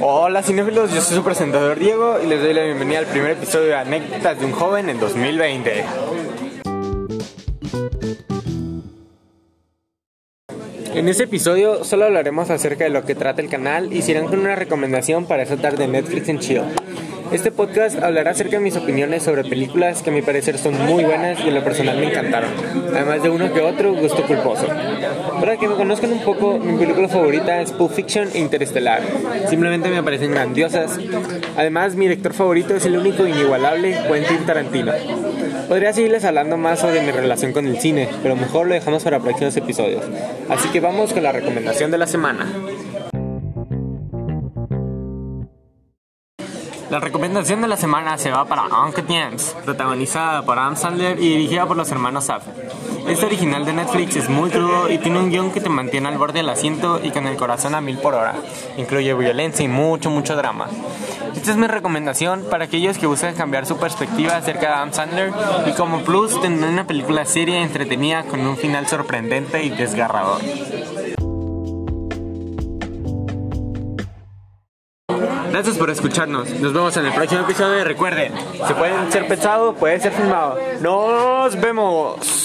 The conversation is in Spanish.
Hola cinéfilos, yo soy su presentador Diego y les doy la bienvenida al primer episodio de Anécdotas de un joven en 2020. En este episodio solo hablaremos acerca de lo que trata el canal y serán con una recomendación para esa tarde Netflix en Chill. Este podcast hablará acerca de mis opiniones sobre películas que a mi parecer son muy buenas y en lo personal me encantaron, además de uno que otro gusto culposo. Para que me conozcan un poco, mi película favorita es Pulp Fiction e Interestelar. Simplemente me parecen grandiosas. Además, mi director favorito es el único inigualable Quentin Tarantino. Podría seguirles hablando más sobre mi relación con el cine, pero mejor lo dejamos para próximos episodios. Así que vamos con la recomendación de la semana. La recomendación de la semana se va para Uncle James, protagonizada por Adam Sandler y dirigida por los hermanos Safdie. Este original de Netflix es muy crudo y tiene un guion que te mantiene al borde del asiento y con el corazón a mil por hora. Incluye violencia y mucho, mucho drama. Esta es mi recomendación para aquellos que buscan cambiar su perspectiva acerca de Adam Sandler y como plus tener una película seria y entretenida con un final sorprendente y desgarrador. Gracias por escucharnos. Nos vemos en el próximo episodio y recuerden, se pueden ser pensados, puede ser filmado. Nos vemos.